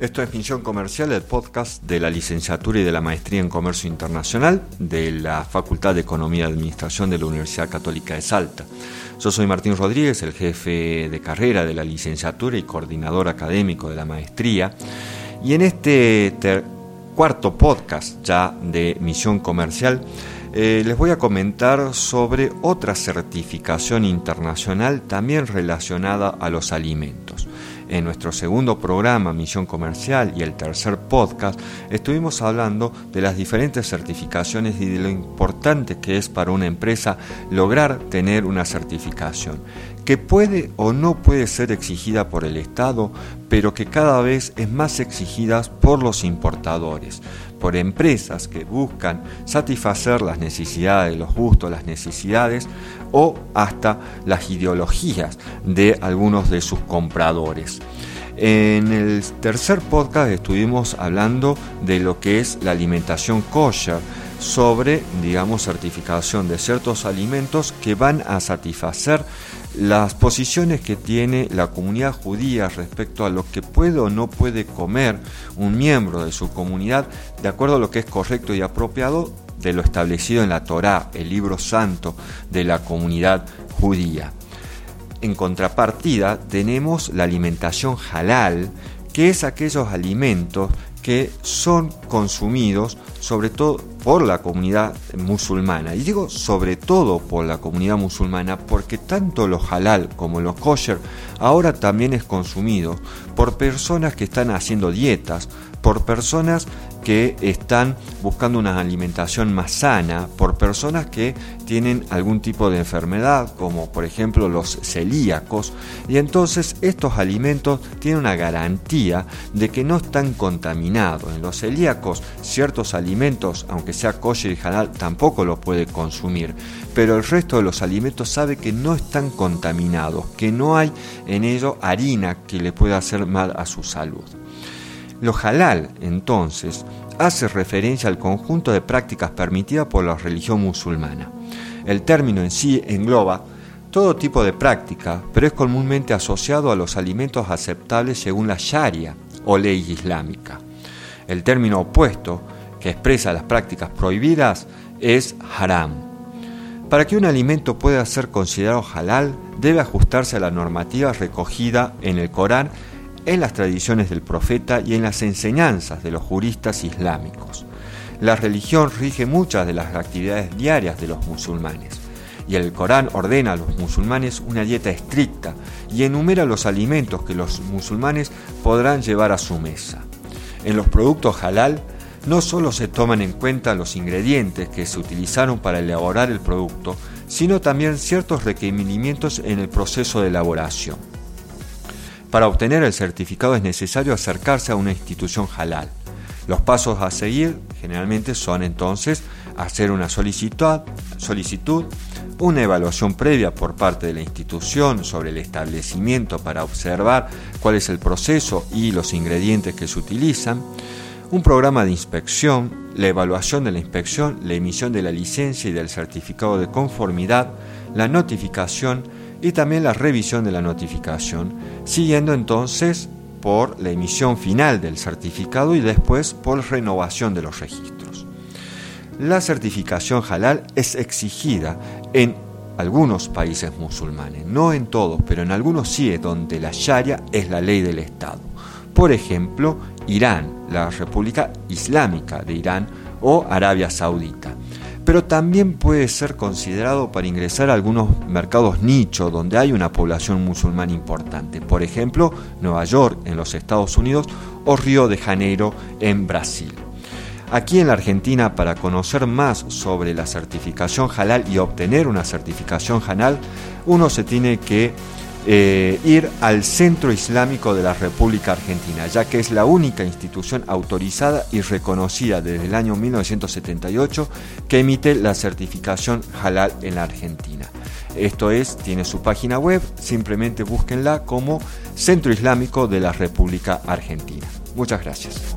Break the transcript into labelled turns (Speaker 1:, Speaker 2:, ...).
Speaker 1: Esto es Misión Comercial, el podcast de la licenciatura y de la maestría en Comercio Internacional de la Facultad de Economía y Administración de la Universidad Católica de Salta. Yo soy Martín Rodríguez, el jefe de carrera de la licenciatura y coordinador académico de la maestría. Y en este cuarto podcast ya de Misión Comercial, eh, les voy a comentar sobre otra certificación internacional también relacionada a los alimentos. En nuestro segundo programa, Misión Comercial, y el tercer podcast, estuvimos hablando de las diferentes certificaciones y de lo importante que es para una empresa lograr tener una certificación, que puede o no puede ser exigida por el Estado, pero que cada vez es más exigida por los importadores por empresas que buscan satisfacer las necesidades, los gustos, las necesidades o hasta las ideologías de algunos de sus compradores. En el tercer podcast estuvimos hablando de lo que es la alimentación kosher, sobre, digamos, certificación de ciertos alimentos que van a satisfacer las posiciones que tiene la comunidad judía respecto a lo que puede o no puede comer un miembro de su comunidad de acuerdo a lo que es correcto y apropiado de lo establecido en la Torá, el libro santo de la comunidad judía. En contrapartida tenemos la alimentación halal, que es aquellos alimentos que son consumidos sobre todo por la comunidad musulmana. Y digo sobre todo por la comunidad musulmana porque tanto lo halal como lo kosher ahora también es consumido por personas que están haciendo dietas, por personas que están buscando una alimentación más sana, por personas que tienen algún tipo de enfermedad, como por ejemplo los celíacos, y entonces estos alimentos tienen una garantía de que no están contaminados. En los celíacos ciertos alimentos, aunque sea kosher y halal, tampoco los puede consumir, pero el resto de los alimentos sabe que no están contaminados, que no hay en ello harina que le pueda hacer mal a su salud. Lo halal, entonces, hace referencia al conjunto de prácticas permitidas por la religión musulmana. El término en sí engloba todo tipo de práctica, pero es comúnmente asociado a los alimentos aceptables según la Sharia o ley islámica. El término opuesto, que expresa las prácticas prohibidas, es haram. Para que un alimento pueda ser considerado halal, debe ajustarse a la normativa recogida en el Corán en las tradiciones del profeta y en las enseñanzas de los juristas islámicos. La religión rige muchas de las actividades diarias de los musulmanes y el Corán ordena a los musulmanes una dieta estricta y enumera los alimentos que los musulmanes podrán llevar a su mesa. En los productos halal no solo se toman en cuenta los ingredientes que se utilizaron para elaborar el producto, sino también ciertos requerimientos en el proceso de elaboración. Para obtener el certificado es necesario acercarse a una institución halal. Los pasos a seguir generalmente son entonces hacer una solicitud, solicitud, una evaluación previa por parte de la institución sobre el establecimiento para observar cuál es el proceso y los ingredientes que se utilizan, un programa de inspección, la evaluación de la inspección, la emisión de la licencia y del certificado de conformidad, la notificación, y también la revisión de la notificación, siguiendo entonces por la emisión final del certificado y después por renovación de los registros. La certificación halal es exigida en algunos países musulmanes, no en todos, pero en algunos sí, donde la Sharia es la ley del Estado. Por ejemplo, Irán, la República Islámica de Irán o Arabia Saudita pero también puede ser considerado para ingresar a algunos mercados nicho donde hay una población musulmana importante, por ejemplo Nueva York en los Estados Unidos o Río de Janeiro en Brasil. Aquí en la Argentina, para conocer más sobre la certificación halal y obtener una certificación halal, uno se tiene que eh, ir al Centro Islámico de la República Argentina, ya que es la única institución autorizada y reconocida desde el año 1978 que emite la certificación halal en la Argentina. Esto es, tiene su página web, simplemente búsquenla como Centro Islámico de la República Argentina. Muchas gracias.